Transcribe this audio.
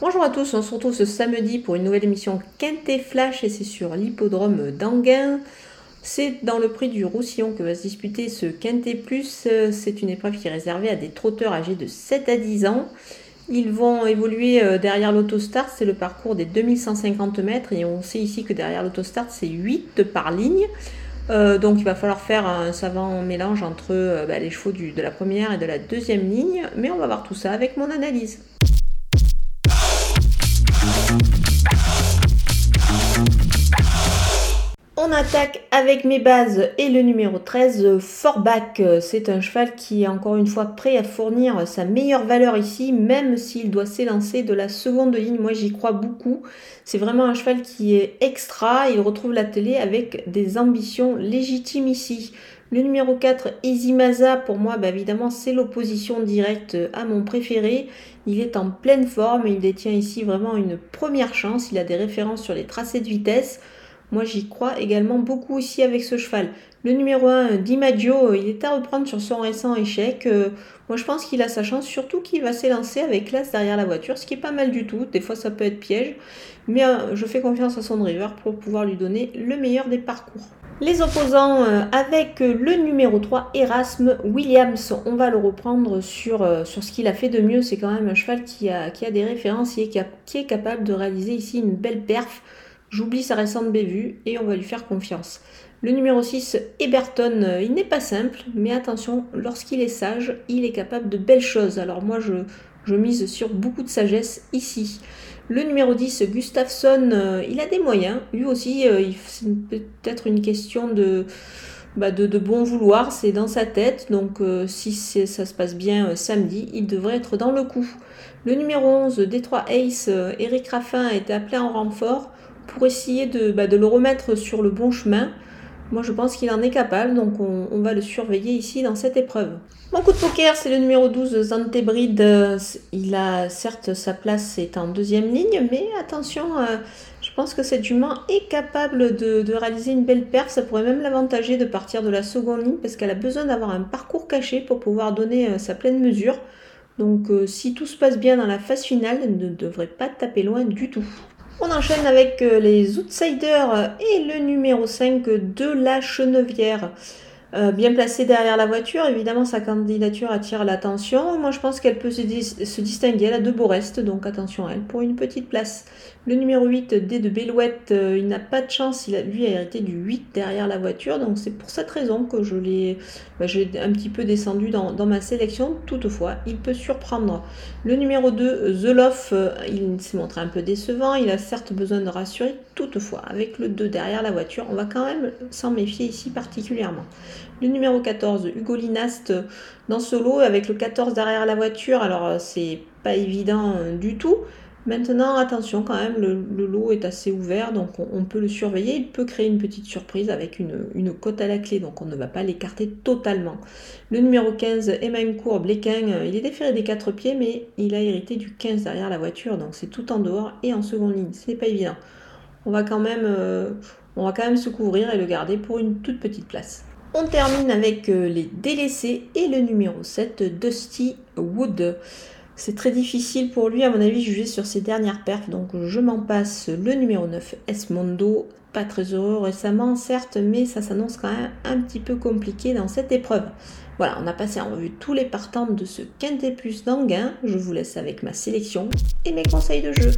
Bonjour à tous, on se retrouve ce samedi pour une nouvelle émission Quintet Flash et c'est sur l'hippodrome d'Anguin. C'est dans le prix du Roussillon que va se disputer ce Quintet Plus. C'est une épreuve qui est réservée à des trotteurs âgés de 7 à 10 ans. Ils vont évoluer euh, derrière l'autostart, c'est le parcours des 2150 mètres et on sait ici que derrière l'autostart c'est 8 par ligne. Euh, donc il va falloir faire un savant mélange entre euh, bah, les chevaux de la première et de la deuxième ligne, mais on va voir tout ça avec mon analyse. Attaque avec mes bases et le numéro 13, Forback. C'est un cheval qui est encore une fois prêt à fournir sa meilleure valeur ici, même s'il doit s'élancer de la seconde ligne. Moi j'y crois beaucoup. C'est vraiment un cheval qui est extra. Il retrouve la télé avec des ambitions légitimes ici. Le numéro 4, Easymaza, pour moi, bah, évidemment, c'est l'opposition directe à mon préféré. Il est en pleine forme il détient ici vraiment une première chance. Il a des références sur les tracés de vitesse. Moi, j'y crois également beaucoup aussi avec ce cheval. Le numéro 1, DiMaggio, il est à reprendre sur son récent échec. Euh, moi, je pense qu'il a sa chance, surtout qu'il va s'élancer avec classe derrière la voiture, ce qui est pas mal du tout. Des fois, ça peut être piège. Mais euh, je fais confiance à son driver pour pouvoir lui donner le meilleur des parcours. Les opposants euh, avec le numéro 3, Erasme Williams. On va le reprendre sur, ce qu'il a fait de mieux. C'est quand même un cheval qui a, des références qui, qui est capable de réaliser ici une belle perf. J'oublie sa récente bévue et on va lui faire confiance. Le numéro 6, Eberton, euh, il n'est pas simple, mais attention, lorsqu'il est sage, il est capable de belles choses. Alors moi, je, mise sur beaucoup de sagesse ici. Le numéro 10, Gustafsson, euh, il a des moyens. Lui aussi, euh, c'est peut-être une question de, bah, de, bon vouloir, c'est dans sa tête. Donc si ça se passe bien samedi, il devrait être dans le coup. Le numéro 11, Détroit Ace, Eric Raffin a été appelé en renfort pour essayer bah, de, le remettre sur le bon chemin. Moi, je pense qu'il en est capable, donc on, va le surveiller ici dans cette épreuve. Mon coup de poker, c'est le numéro 12, Zantebrid. Il a certes sa place, c'est en deuxième ligne, mais attention, euh, je pense que cette jument est capable de, réaliser une belle perf. Ça pourrait même l'avantager de partir de la seconde ligne parce qu'elle a besoin d'avoir un parcours caché pour pouvoir donner euh, sa pleine mesure. Donc, euh, si tout se passe bien dans la phase finale, elle ne devrait pas taper loin du tout. On enchaîne avec euh, les Outsiders et le numéro 5 de la Chenevière. Euh, bien placée derrière la voiture, évidemment sa candidature attire l'attention. Moi je pense qu'elle peut se, distinguer, elle a de beaux restes, donc attention à elle pour une petite place. Le numéro 8, D de Bellouette, euh, il n'a pas de chance, il lui a hérité du 8 derrière la voiture, donc c'est pour cette raison que je l'ai bah, un petit peu descendu dans, ma sélection. Toutefois, il peut surprendre. Le numéro 2, The Love, euh, il s'est montré un peu décevant, il a certes besoin de rassurer, toutefois, avec le 2 derrière la voiture, on va quand même s'en méfier ici particulièrement. Le numéro 14, Hugo Linast dans ce lot avec le 14 derrière la voiture. Alors euh, c'est pas évident euh, du tout. Maintenant, attention quand même, le, lot est assez ouvert, donc on, peut le surveiller. Il peut créer une petite surprise avec une, cote à la clé, donc on ne va pas l'écarter totalement. Le numéro 15, Emmanuel Bléquin, euh, il est déféré des 4 pieds, mais il a hérité du 15 derrière la voiture, donc c'est tout en dehors et en seconde ligne. Ce n'est pas évident. On va quand même se couvrir et le garder pour une toute petite place. On termine avec euh, les délaissés et le numéro 7, Dusty Wood. C'est très difficile pour lui, à mon avis, juger sur ses dernières perfs, donc je m'en passe le numéro 9, Esmondo. Pas très heureux récemment, certes, mais ça s'annonce quand même un petit peu compliqué dans cette épreuve. Voilà, on a passé en revue tous les partants de ce Quintet Plus d'Anguin. Je vous laisse avec ma sélection et mes conseils de jeu.